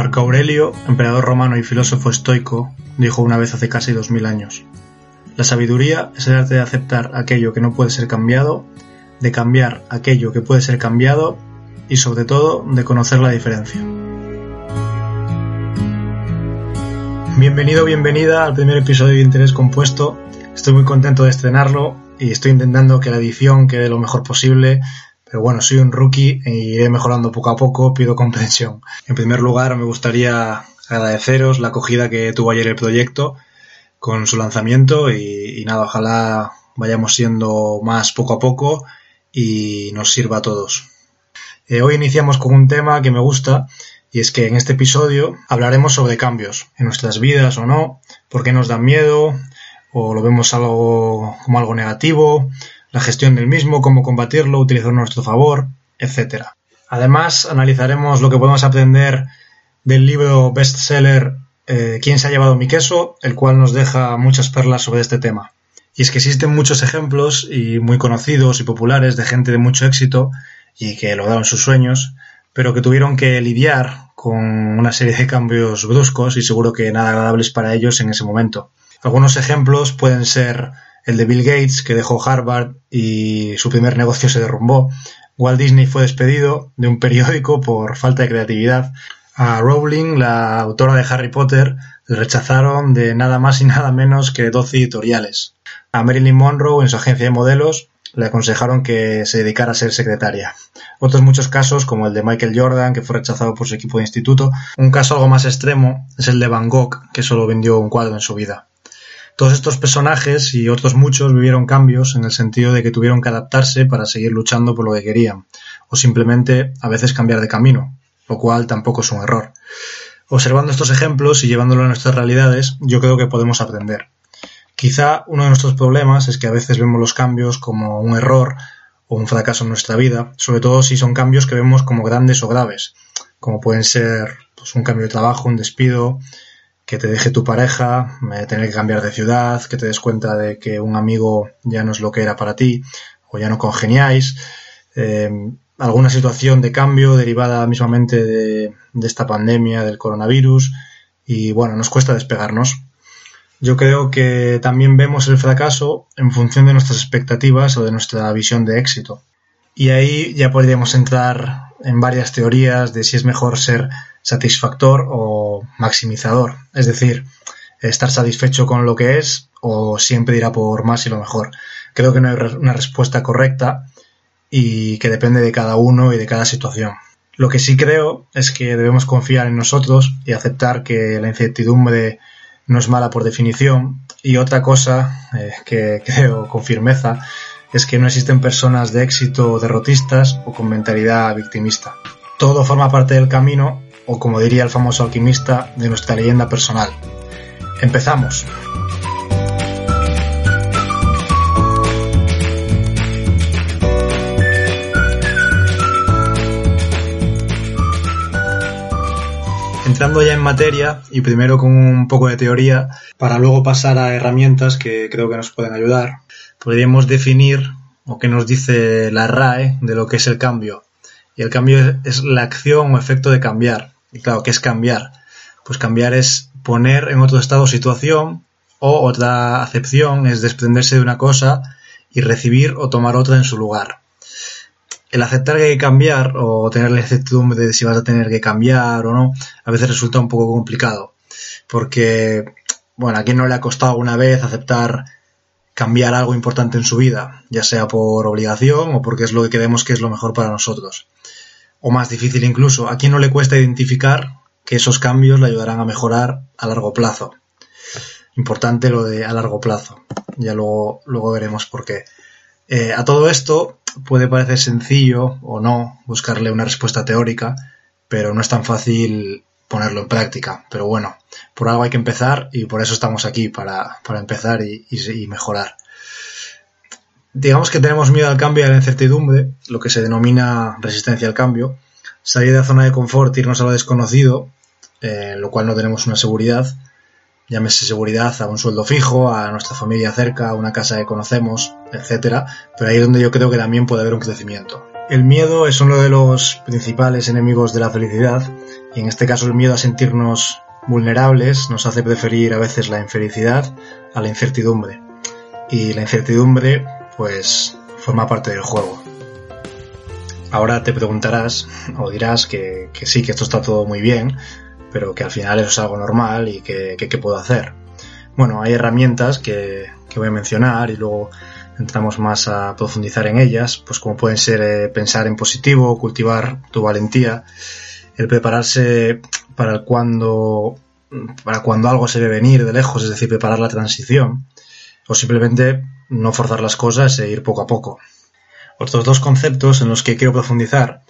Marco Aurelio, emperador romano y filósofo estoico, dijo una vez hace casi dos mil años, La sabiduría es el arte de aceptar aquello que no puede ser cambiado, de cambiar aquello que puede ser cambiado y sobre todo de conocer la diferencia. Bienvenido, bienvenida al primer episodio de Interés Compuesto. Estoy muy contento de estrenarlo y estoy intentando que la edición quede lo mejor posible pero bueno, soy un rookie e iré mejorando poco a poco, pido comprensión. En primer lugar, me gustaría agradeceros la acogida que tuvo ayer el proyecto con su lanzamiento y, nada, ojalá vayamos siendo más poco a poco y nos sirva a todos. Eh, hoy iniciamos con un tema que me gusta y es que en este episodio hablaremos sobre cambios en nuestras vidas o no, por qué nos dan miedo o lo vemos algo como algo negativo, la gestión del mismo, cómo combatirlo, utilizarlo a nuestro favor, etc. Además, analizaremos lo que podemos aprender del libro bestseller eh, ¿Quién se ha llevado mi queso?, el cual nos deja muchas perlas sobre este tema. Y es que existen muchos ejemplos y muy conocidos y populares de gente de mucho éxito y que lograron sus sueños, pero que tuvieron que lidiar con una serie de cambios bruscos y seguro que nada agradables para ellos en ese momento. Algunos ejemplos pueden ser el de Bill Gates, que dejó Harvard y su primer negocio se derrumbó. Walt Disney fue despedido de un periódico por falta de creatividad. A Rowling, la autora de Harry Potter, le rechazaron de nada más y nada menos que 12 editoriales. A Marilyn Monroe, en su agencia de modelos, le aconsejaron que se dedicara a ser secretaria. Otros muchos casos, como el de Michael Jordan, que fue rechazado por su equipo de instituto. Un caso algo más extremo es el de Van Gogh, que solo vendió un cuadro en su vida. Todos estos personajes y otros muchos vivieron cambios en el sentido de que tuvieron que adaptarse para seguir luchando por lo que querían, o simplemente a veces cambiar de camino, lo cual tampoco es un error. Observando estos ejemplos y llevándolo a nuestras realidades, yo creo que podemos aprender. Quizá uno de nuestros problemas es que a veces vemos los cambios como un error o un fracaso en nuestra vida, sobre todo si son cambios que vemos como grandes o graves, como pueden ser pues, un cambio de trabajo, un despido, que te deje tu pareja, tener que cambiar de ciudad, que te des cuenta de que un amigo ya no es lo que era para ti o ya no congeniáis, eh, alguna situación de cambio derivada mismamente de esta pandemia del coronavirus y bueno, nos cuesta despegarnos. Yo creo que también vemos el fracaso en función de nuestras expectativas o de nuestra visión de éxito. Y ahí ya podríamos entrar en varias teorías de si es mejor ser satisfactor o maximizador, es decir, estar satisfecho con lo que es o siempre irá por más y lo mejor. Creo que no hay una respuesta correcta y que depende de cada uno y de cada situación. Lo que sí creo es que debemos confiar en nosotros y aceptar que la incertidumbre no es mala por definición. Y otra cosa eh, que creo con firmeza es que no existen personas de éxito derrotistas o con mentalidad victimista. Todo forma parte del camino, o como diría el famoso alquimista, de nuestra leyenda personal. Empezamos. entrando ya en materia y primero con un poco de teoría para luego pasar a herramientas que creo que nos pueden ayudar podríamos definir o que nos dice la RAE de lo que es el cambio. Y el cambio es, la acción o efecto de cambiar. Y claro, ¿qué es cambiar? Pues cambiar es poner en otro estado situación o otra acepción es desprenderse de una cosa y recibir o tomar otra en su lugar. El aceptar que hay que cambiar o tener la incertidumbre de si vas a tener que cambiar o no, a veces resulta un poco complicado. Porque, bueno, a quien no le ha costado alguna vez aceptar cambiar algo importante en su vida, ya sea por obligación o porque es lo que creemos que es lo mejor para nosotros. O más difícil incluso, ¿a quién no le cuesta identificar que esos cambios le ayudarán a mejorar a largo plazo? Importante lo de a largo plazo. Ya luego, luego veremos por qué. Eh, a todo esto puede parecer sencillo o no buscarle una respuesta teórica, pero no es tan fácil ponerlo en práctica. Pero bueno, por algo hay que empezar y por eso estamos aquí, para, empezar y, mejorar. Digamos que tenemos miedo al cambio y a la incertidumbre, lo que se denomina resistencia al cambio. Salir de la zona de confort, irnos a lo desconocido, eh, lo cual no tenemos una seguridad. Llámese seguridad a un sueldo fijo, a nuestra familia cerca, a una casa que conocemos, etcétera. Pero ahí es donde yo creo que también puede haber un crecimiento. El miedo es uno de los principales enemigos de la felicidad y en este caso el miedo a sentirnos vulnerables nos hace preferir a veces la infelicidad a la incertidumbre. Y la incertidumbre pues forma parte del juego. Ahora te preguntarás o dirás que, sí, que esto está todo muy bien, pero que al final eso es algo normal y que qué puedo hacer. Bueno, hay herramientas que, que voy a mencionar y luego entramos más a profundizar en ellas, pues como pueden ser eh, pensar en positivo, cultivar tu valentía, el prepararse para cuando para cuando algo se ve venir de lejos, es decir, preparar la transición, o simplemente no forzar las cosas e ir poco a poco. Otros dos conceptos en los que quiero profundizar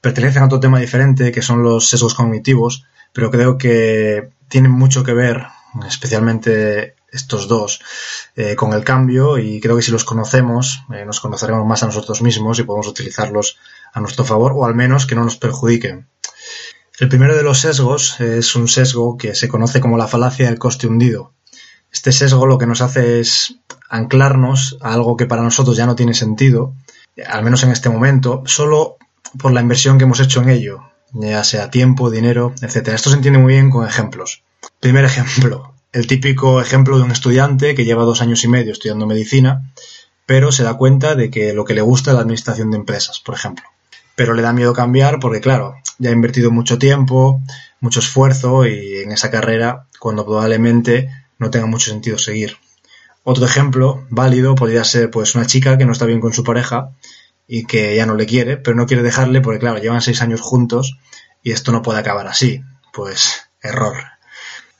pertenecen a otro tema diferente, que son los sesgos cognitivos, pero creo que tienen mucho que ver, especialmente estos dos eh, con el cambio y creo que si los conocemos eh, nos conoceremos más a nosotros mismos y podemos utilizarlos a nuestro favor o al menos que no nos perjudiquen. El primero de los sesgos es un sesgo que se conoce como la falacia del coste hundido. Este sesgo lo que nos hace es anclarnos a algo que para nosotros ya no tiene sentido, al menos en este momento, solo por la inversión que hemos hecho en ello, ya sea tiempo, dinero, etc. Esto se entiende muy bien con ejemplos. Primer ejemplo, el típico ejemplo de un estudiante que lleva dos años y medio estudiando medicina, pero se da cuenta de que lo que le gusta es la administración de empresas, por ejemplo. Pero le da miedo cambiar porque, claro, ya ha invertido mucho tiempo, mucho esfuerzo y en esa carrera cuando probablemente no tenga mucho sentido seguir. Otro ejemplo válido podría ser pues una chica que no está bien con su pareja y que ya no le quiere, pero no quiere dejarle porque claro, llevan seis años juntos y esto no puede acabar así. Pues error.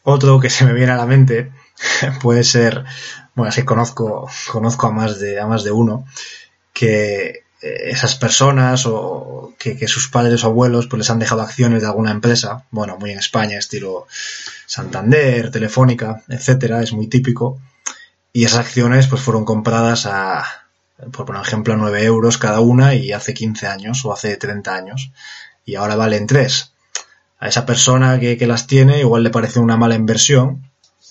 Otro que se me viene a la mente puede ser, bueno, es que conozco, conozco a más de, a más de uno, que eh, esas personas o que, sus padres o abuelos pues les han dejado acciones de alguna empresa, bueno, muy en España, estilo Santander, Telefónica, etcétera, es muy típico, y esas acciones pues fueron compradas a, por ejemplo, a 9 euros cada una y hace 15 años o hace 30 años, y ahora valen 3 a esa persona que, las tiene igual le parece una mala inversión,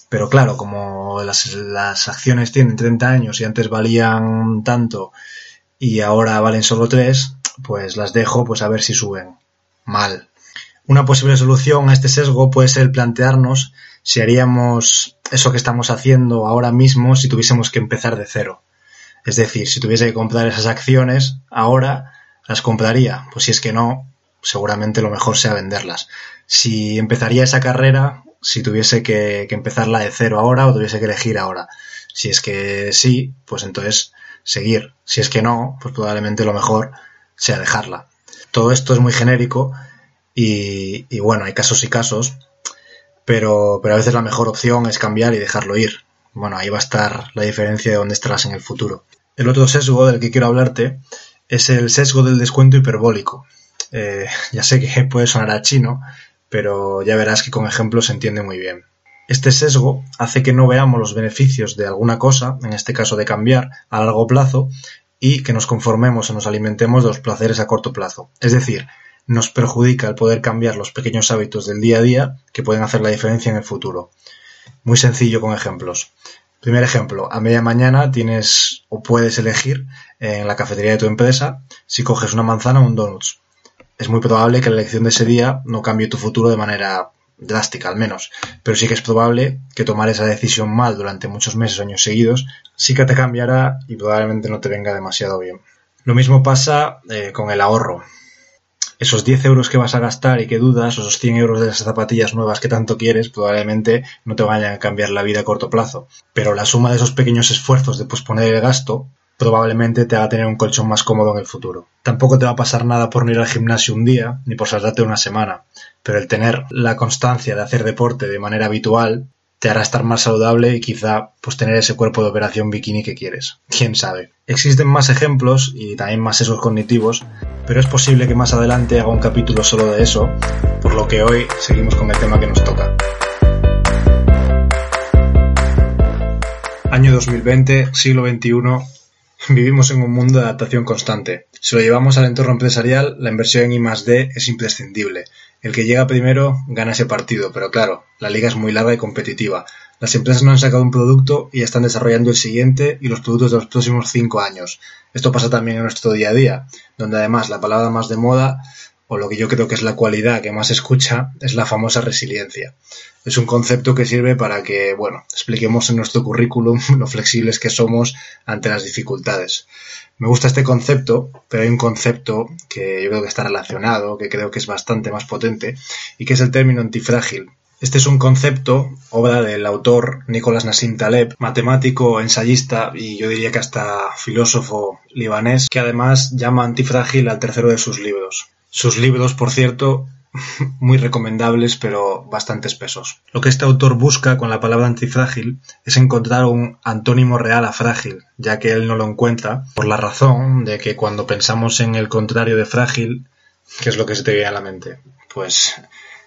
pero claro, como las, las, acciones tienen 30 años y antes valían tanto y ahora valen solo 3, pues las dejo pues a ver si suben. Mal. Una posible solución a este sesgo puede ser plantearnos si haríamos eso que estamos haciendo ahora mismo si tuviésemos que empezar de cero. Es decir, si tuviese que comprar esas acciones, ahora las compraría. Pues si es que no, seguramente lo mejor sea venderlas. Si empezaría esa carrera, si tuviese que, empezarla de cero ahora o tuviese que elegir ahora. Si es que sí, pues entonces seguir. Si es que no, pues probablemente lo mejor sea dejarla. Todo esto es muy genérico y, y bueno, hay casos y casos, pero, pero a veces la mejor opción es cambiar y dejarlo ir. Bueno, ahí va a estar la diferencia de dónde estarás en el futuro. El otro sesgo del que quiero hablarte es el sesgo del descuento hiperbólico. Eh, ya sé que puede sonar a chino, pero ya verás que con ejemplos se entiende muy bien. Este sesgo hace que no veamos los beneficios de alguna cosa, en este caso de cambiar, a largo plazo y que nos conformemos o nos alimentemos de los placeres a corto plazo. Es decir, nos perjudica el poder cambiar los pequeños hábitos del día a día que pueden hacer la diferencia en el futuro. Muy sencillo con ejemplos. Primer ejemplo, a media mañana tienes o puedes elegir en la cafetería de tu empresa si coges una manzana o un donuts es muy probable que la elección de ese día no cambie tu futuro de manera drástica al menos, pero sí que es probable que tomar esa decisión mal durante muchos meses o años seguidos sí que te cambiará y probablemente no te venga demasiado bien. Lo mismo pasa eh, con el ahorro. Esos 10 euros que vas a gastar y que dudas, esos 100 euros de esas zapatillas nuevas que tanto quieres, probablemente no te vayan a cambiar la vida a corto plazo. Pero la suma de esos pequeños esfuerzos de posponer el gasto probablemente te haga tener un colchón más cómodo en el futuro. Tampoco te va a pasar nada por no ir al gimnasio un día, ni por saltarte una semana, pero el tener la constancia de hacer deporte de manera habitual te hará estar más saludable y quizá pues tener ese cuerpo de operación bikini que quieres. Quién sabe. Existen más ejemplos y también más sesgos cognitivos, pero es posible que más adelante haga un capítulo solo de eso, por lo que hoy seguimos con el tema que nos toca. Año 2020, siglo XXI, Vivimos en un mundo de adaptación constante. Si lo llevamos al entorno empresarial, la inversión en I+D es imprescindible. El que llega primero gana ese partido, pero claro, la liga es muy larga y competitiva. Las empresas no han sacado un producto y están desarrollando el siguiente y los productos de los próximos cinco años. Esto pasa también en nuestro día a día, donde además la palabra más de moda o lo que yo creo que es la cualidad que más escucha es la famosa resiliencia. Es un concepto que sirve para que, bueno, expliquemos en nuestro currículum lo flexibles que somos ante las dificultades. Me gusta este concepto, pero hay un concepto que yo creo que está relacionado, que creo que es bastante más potente, y que es el término antifrágil. Este es un concepto, obra del autor Nicolás Nassim Taleb, matemático, ensayista y yo diría que hasta filósofo libanés, que además llama antifrágil al tercero de sus libros. Sus libros, por cierto, muy recomendables, pero bastante espesos. Lo que este autor busca con la palabra antifrágil es encontrar un antónimo real a frágil, ya que él no lo encuentra, por la razón de que cuando pensamos en el contrario de frágil, ¿qué es lo que se te viene a la mente? Pues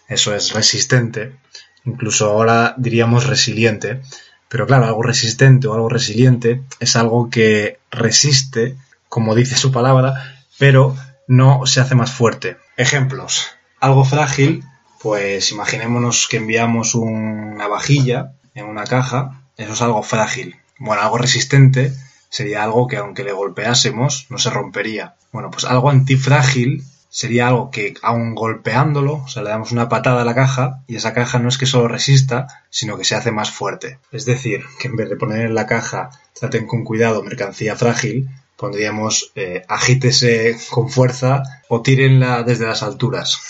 eso es resistente, incluso ahora diríamos resiliente, pero claro, algo resistente o algo resiliente es algo que resiste, como dice su palabra, pero no se hace más fuerte. Ejemplos. Algo frágil, pues imaginémonos que enviamos una vajilla en una caja, eso es algo frágil. Bueno, algo resistente sería algo que aunque le golpeásemos no se rompería. Bueno, pues algo antifrágil sería algo que aun golpeándolo, o sea, le damos una patada a la caja y esa caja no es que solo resista, sino que se hace más fuerte. Es decir, que en vez de poner en la caja traten con cuidado mercancía frágil, pondríamos eh, agítese con fuerza o tírenla desde las alturas.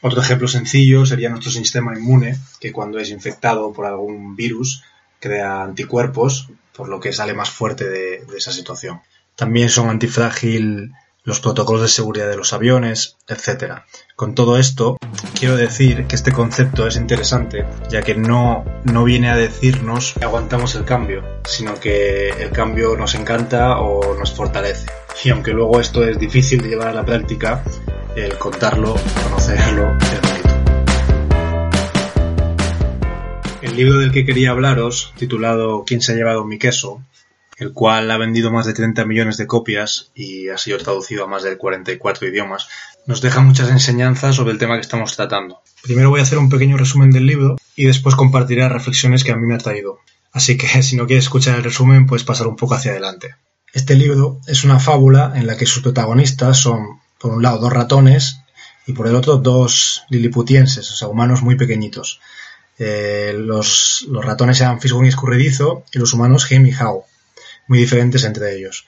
Otro ejemplo sencillo sería nuestro sistema inmune, que cuando es infectado por algún virus crea anticuerpos, por lo que sale más fuerte de, de esa situación. También son antifrágil los protocolos de seguridad de los aviones, etc. Con todo esto, quiero decir que este concepto es interesante, ya que no, no viene a decirnos que aguantamos el cambio, sino que el cambio nos encanta o nos fortalece. Y aunque luego esto es difícil de llevar a la práctica, el contarlo, conocerlo, es bonito. El libro del que quería hablaros, titulado ¿Quién se ha llevado mi queso?, el cual ha vendido más de 30 millones de copias y ha sido traducido a más de 44 idiomas, nos deja muchas enseñanzas sobre el tema que estamos tratando. Primero voy a hacer un pequeño resumen del libro y después compartiré reflexiones que a mí me ha traído. Así que si no quieres escuchar el resumen, puedes pasar un poco hacia adelante. Este libro es una fábula en la que sus protagonistas son, por un lado, dos ratones y por el otro, dos liliputienses, o sea, humanos muy pequeñitos. Eh, los, los, ratones eran Fisgón y Escurridizo y los humanos Hem y Hao muy diferentes entre ellos.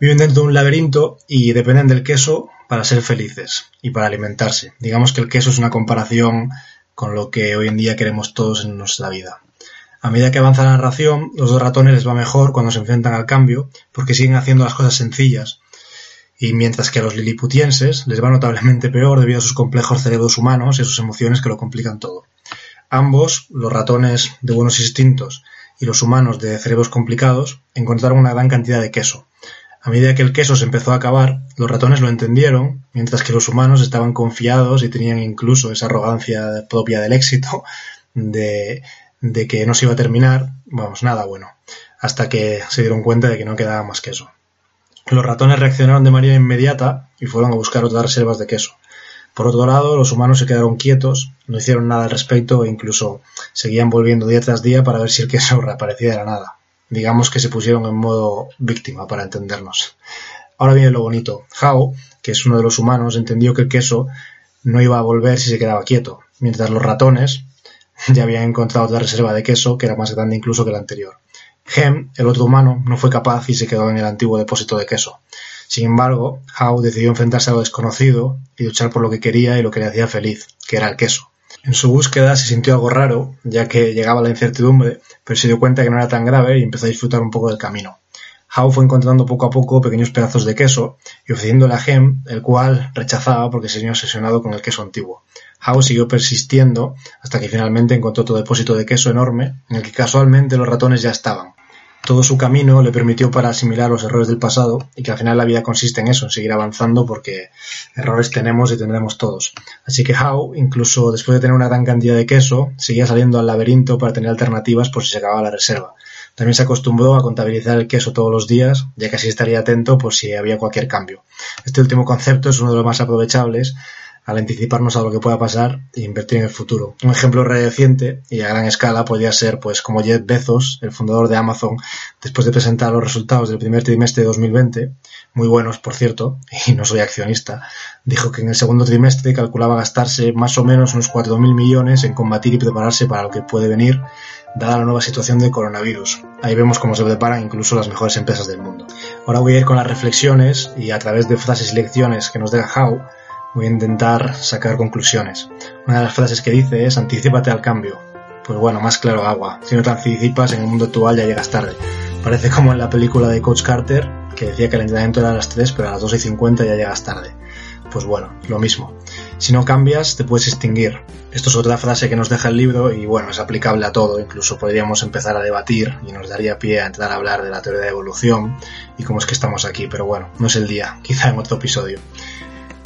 Viven dentro de un laberinto y dependen del queso para ser felices y para alimentarse. Digamos que el queso es una comparación con lo que hoy en día queremos todos en nuestra vida. A medida que avanza la narración, los dos ratones les va mejor cuando se enfrentan al cambio, porque siguen haciendo las cosas sencillas, y mientras que a los liliputienses les va notablemente peor debido a sus complejos cerebros humanos y sus emociones que lo complican todo. Ambos, los ratones de buenos instintos y los humanos de cerebros complicados encontraron una gran cantidad de queso. A medida que el queso se empezó a acabar, los ratones lo entendieron, mientras que los humanos estaban confiados y tenían incluso esa arrogancia propia del éxito de, de que no se iba a terminar, vamos, nada bueno, hasta que se dieron cuenta de que no quedaba más queso. Los ratones reaccionaron de manera inmediata y fueron a buscar otras reservas de queso. Por otro lado, los humanos se quedaron quietos, no hicieron nada al respecto e incluso seguían volviendo día tras día para ver si el queso reaparecía de la nada. Digamos que se pusieron en modo víctima para entendernos. Ahora viene lo bonito. Hao, que es uno de los humanos, entendió que el queso no iba a volver si se quedaba quieto, mientras los ratones ya habían encontrado otra reserva de queso que era más grande incluso que la anterior. Hem, el otro humano, no fue capaz y se quedó en el antiguo depósito de queso. Sin embargo, Howe decidió enfrentarse a lo desconocido y luchar por lo que quería y lo que le hacía feliz, que era el queso. En su búsqueda se sintió algo raro, ya que llegaba la incertidumbre, pero se dio cuenta que no era tan grave y empezó a disfrutar un poco del camino. Howe fue encontrando poco a poco pequeños pedazos de queso y ofreciéndole a Hem, el cual rechazaba porque se había obsesionado con el queso antiguo. Howe siguió persistiendo hasta que finalmente encontró otro depósito de queso enorme en el que casualmente los ratones ya estaban. Todo su camino le permitió para asimilar los errores del pasado y que al final la vida consiste en eso, en seguir avanzando porque errores tenemos y tendremos todos. Así que Howe, incluso después de tener una gran cantidad de queso, seguía saliendo al laberinto para tener alternativas por si se acababa la reserva. También se acostumbró a contabilizar el queso todos los días, ya que así estaría atento por si había cualquier cambio. Este último concepto es uno de los más aprovechables al anticiparnos a lo que pueda pasar e invertir en el futuro. Un ejemplo reciente y a gran escala podría ser pues como Jeff Bezos, el fundador de Amazon, después de presentar los resultados del primer trimestre de 2020, muy buenos por cierto, y no soy accionista, dijo que en el segundo trimestre calculaba gastarse más o menos unos 4.000 millones en combatir y prepararse para lo que puede venir dada la nueva situación del coronavirus. Ahí vemos cómo se preparan incluso las mejores empresas del mundo. Ahora voy a ir con las reflexiones y a través de frases y lecciones que nos deja Howe, voy a intentar sacar conclusiones. Una de las frases que dice es anticipate al cambio. Pues bueno, más claro agua. Si no te anticipas, en el mundo actual ya llegas tarde. Parece como en la película de Coach Carter, que decía que el entrenamiento era a las 3, pero a las 2 y 50 ya llegas tarde. Pues bueno, lo mismo. Si no cambias, te puedes extinguir. Esto es otra frase que nos deja el libro y bueno, es aplicable a todo. Incluso podríamos empezar a debatir y nos daría pie a entrar a hablar de la teoría de evolución y cómo es que estamos aquí. Pero bueno, no es el día, quizá en otro episodio.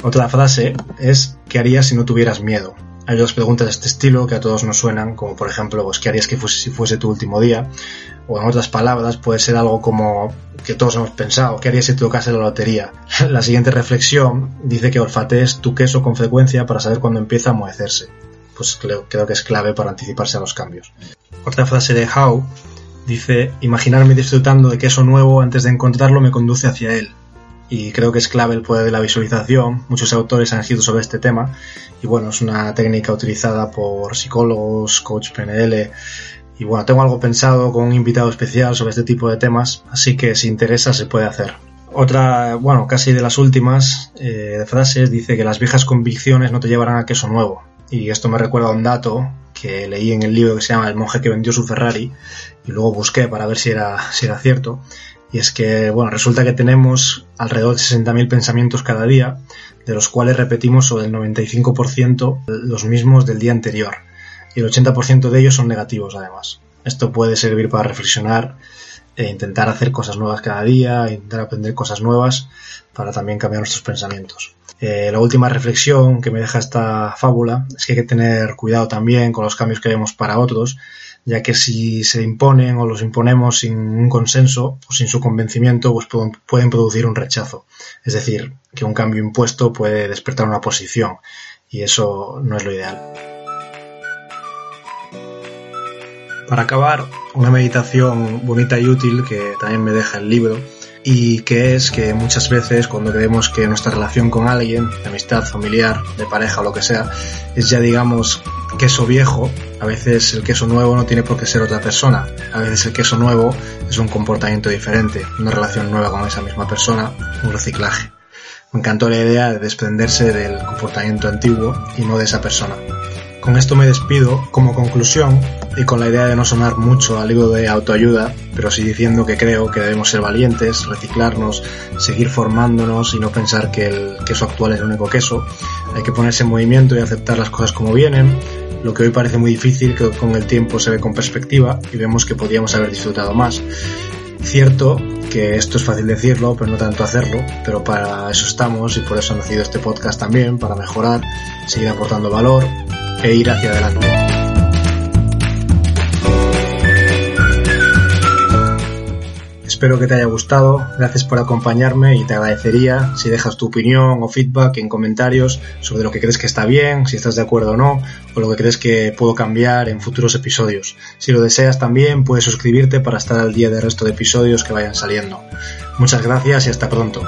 Otra frase es ¿qué harías si no tuvieras miedo? Hay dos preguntas de este estilo que a todos nos suenan, como por ejemplo, pues, ¿qué harías que fuese, si fuese tu último día? O en otras palabras, puede ser algo como que todos hemos pensado, ¿qué harías si te tocase la lotería? La siguiente reflexión dice que olfatees tu queso con frecuencia para saber cuándo empieza a amoecerse. Pues creo, creo que es clave para anticiparse a los cambios. Otra frase de Howe dice, imaginarme disfrutando de queso nuevo antes de encontrarlo me conduce hacia él y creo que es clave el poder de la visualización. Muchos autores han escrito sobre este tema y bueno, es una técnica utilizada por psicólogos, coach PNL y bueno, tengo algo pensado con un invitado especial sobre este tipo de temas, así que si interesa se puede hacer. Otra, bueno, casi de las últimas eh, frases dice que las viejas convicciones no te llevarán a queso nuevo. Y esto me recuerda a un dato que leí en el libro que se llama El monje que vendió su Ferrari y luego busqué para ver si era, si era cierto. Y es que, bueno, resulta que tenemos alrededor de 60.000 pensamientos cada día, de los cuales repetimos sobre el 95% los mismos del día anterior. Y el 80% de ellos son negativos, además. Esto puede servir para reflexionar e intentar hacer cosas nuevas cada día, intentar aprender cosas nuevas para también cambiar nuestros pensamientos. Eh, la última reflexión que me deja esta fábula es que hay que tener cuidado también con los cambios que vemos para otros, ya que si se imponen o los imponemos sin un consenso o sin su convencimiento, pues pueden producir un rechazo. Es decir, que un cambio impuesto puede despertar una posición y eso no es lo ideal. Para acabar, una meditación bonita y útil que también me deja el libro y que es que muchas veces cuando creemos que nuestra relación con alguien, de amistad, familiar, de pareja o lo que sea, es ya digamos queso viejo, a veces el queso nuevo no tiene por qué ser otra persona, a veces el queso nuevo es un comportamiento diferente, una relación nueva con esa misma persona, un reciclaje. Me encantó la idea de desprenderse del comportamiento antiguo y no de esa persona. Con esto me despido como conclusión y con la idea de no sonar mucho al libro de autoayuda, pero sí diciendo que creo que debemos ser valientes, reciclarnos, seguir formándonos y no pensar que el queso actual es el único queso. Hay que ponerse en movimiento y aceptar las cosas como vienen, lo que hoy parece muy difícil, que con el tiempo se ve con perspectiva y vemos que podíamos haber disfrutado más. Cierto que esto es fácil decirlo, pero no tanto hacerlo, pero para eso estamos y por eso ha nacido este podcast también, para mejorar, seguir aportando valor e ir hacia adelante. Espero que te haya gustado, gracias por acompañarme y te agradecería si dejas tu opinión o feedback en comentarios sobre lo que crees que está bien, si estás de acuerdo o no, o lo que crees que puedo cambiar en futuros episodios. Si lo deseas también puedes suscribirte para estar al día del resto de episodios que vayan saliendo. Muchas gracias y hasta pronto.